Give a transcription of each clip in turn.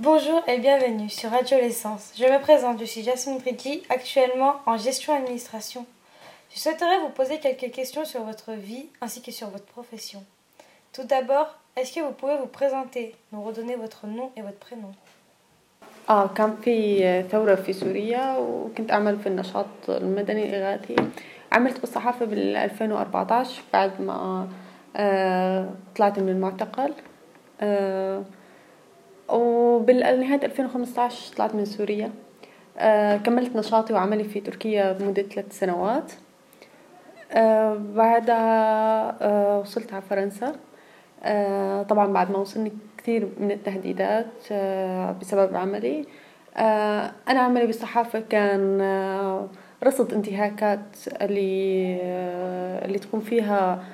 Bonjour et bienvenue sur Radio L'essence. Je me présente, je suis Jasmine Triki, actuellement en gestion administration. Je souhaiterais vous poser quelques questions sur votre vie ainsi que sur votre profession. Tout d'abord, est-ce que vous pouvez vous présenter, nous redonner votre nom et votre prénom اه كان في ثورة في سوريا وكنت أعمل في النشاط المدني الإغاثي عملت بالصحافة بال 2014 بعد ما آه طلعت من المعتقل آه وبالنهاية 2015 طلعت من سوريا. آه كملت نشاطي وعملي في تركيا لمدة ثلاث سنوات. آه بعدها آه وصلت على فرنسا. طبعا بعد ما وصلني كثير من التهديدات بسبب عملي. أنا عملي بالصحافة كان رصد انتهاكات اللي اللي تكون فيها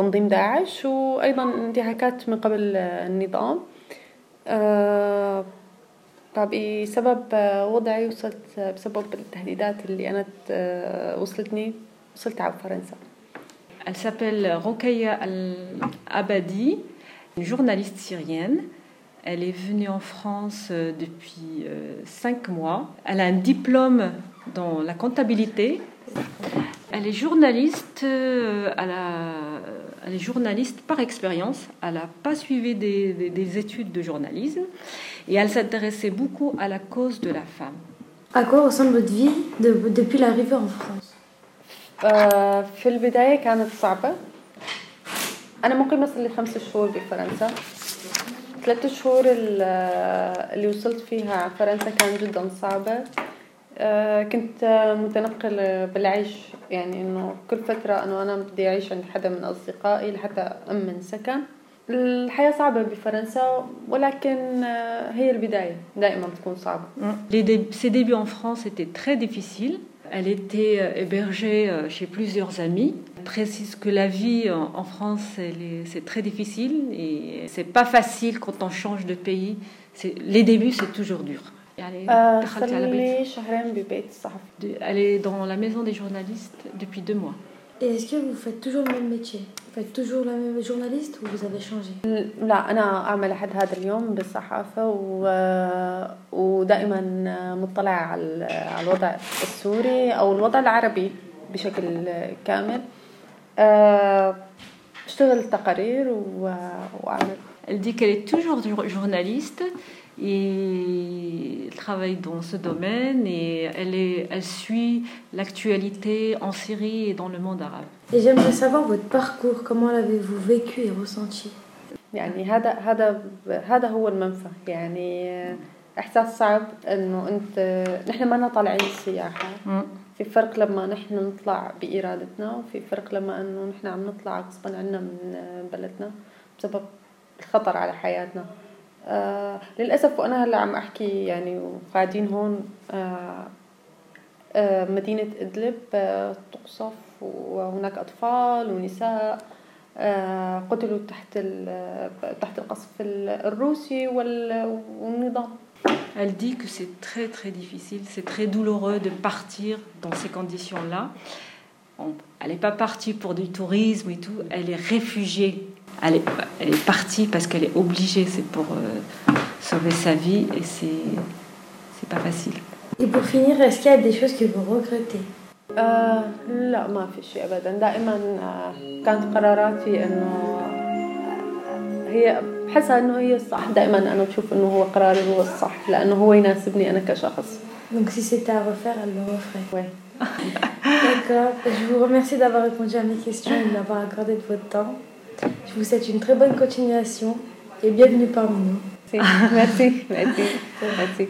تنظيم داعش وأيضا انتهاكات من قبل النظام فبسبب وضعي وصلت بسبب التهديدات اللي أنا وصلتني وصلت على فرنسا Elle s'appelle Rokaya Al-Abadi, une journaliste syrienne. Elle est venue en France depuis cinq mois. Elle a un diplôme dans la comptabilité. Elle est journaliste, elle, a, elle est journaliste par expérience. Elle n'a pas suivi des, des, des, études de journalisme et elle s'intéressait beaucoup à la cause de la femme. À quoi ressemble votre vie de, depuis l'arrivée en France في البداية كانت صعبة أنا مقيمة صار لي خمس شهور بفرنسا ثلاثة شهور اللي وصلت فيها على فرنسا كانت جدا صعبة كنت متنقلة بالعيش يعني إنه كل فترة إنه أنا بدي أعيش عند حدا من أصدقائي لحتى أمن سكن الحياة صعبة بفرنسا ولكن هي البداية دائما تكون صعبة. Ses débuts en France étaient très difficiles. Elle était hébergée chez plusieurs amis. Elle précise que la vie en France, c'est très difficile et c'est pas facile quand on change de pays. Les débuts, c'est toujours dur. Elle est dans la maison des journalistes depuis deux mois. Et est-ce que vous faites toujours le même métier Vous faites toujours la même journaliste ou vous avez changé لا أنا أعمل لحد هذا اليوم بالصحافة و... ودائما مطلعة على الوضع السوري أو الوضع العربي بشكل كامل أشتغل تقارير و... وأعمل Elle dit qu'elle est toujours journaliste et elle travaille dans ce domaine et elle, est, elle suit l'actualité en Syrie et dans le monde arabe. Et j'aimerais savoir votre parcours, comment l'avez-vous vécu et ressenti يعني هذا هذا هذا هو المنفى يعني احساس صعب انه انت نحن ما طالعين سياحه في فرق لما نحن نطلع بارادتنا وفي فرق لما انه نحن عم نطلع غصبا عنا من بلدنا بسبب الخطر على حياتنا آه للأسف وأنا هلأ عم أحكي يعني وقاعدين هون آه آه مدينة إدلب تقصف وهناك أطفال ونساء قتلوا تحت تحت القصف الروسي والنظام Elle dit que c'est très très difficile, c'est très douloureux de partir dans ces conditions-là. Elle n'est pas partie pour du tourisme et tout, elle est réfugiée elle est, elle est partie parce qu'elle est obligée, c'est pour euh, sauver sa vie et c'est c'est pas facile. Et pour finir, est-ce qu'il y a des choses que vous regrettez آه لا ما في شيء ابدا دائما آه كانت قراراتي انه هي بحسها انه هي الصح دائما انا بشوف انه هو قراري هو الصح لانه هو يناسبني انا كشخص Donc si c'était à refaire, elle le referait. D'accord. Je vous remercie d'avoir répondu à mes questions et de m'avoir accordé de votre temps. Je vous souhaite une très bonne continuation et bienvenue parmi nous. Merci, merci, merci. merci.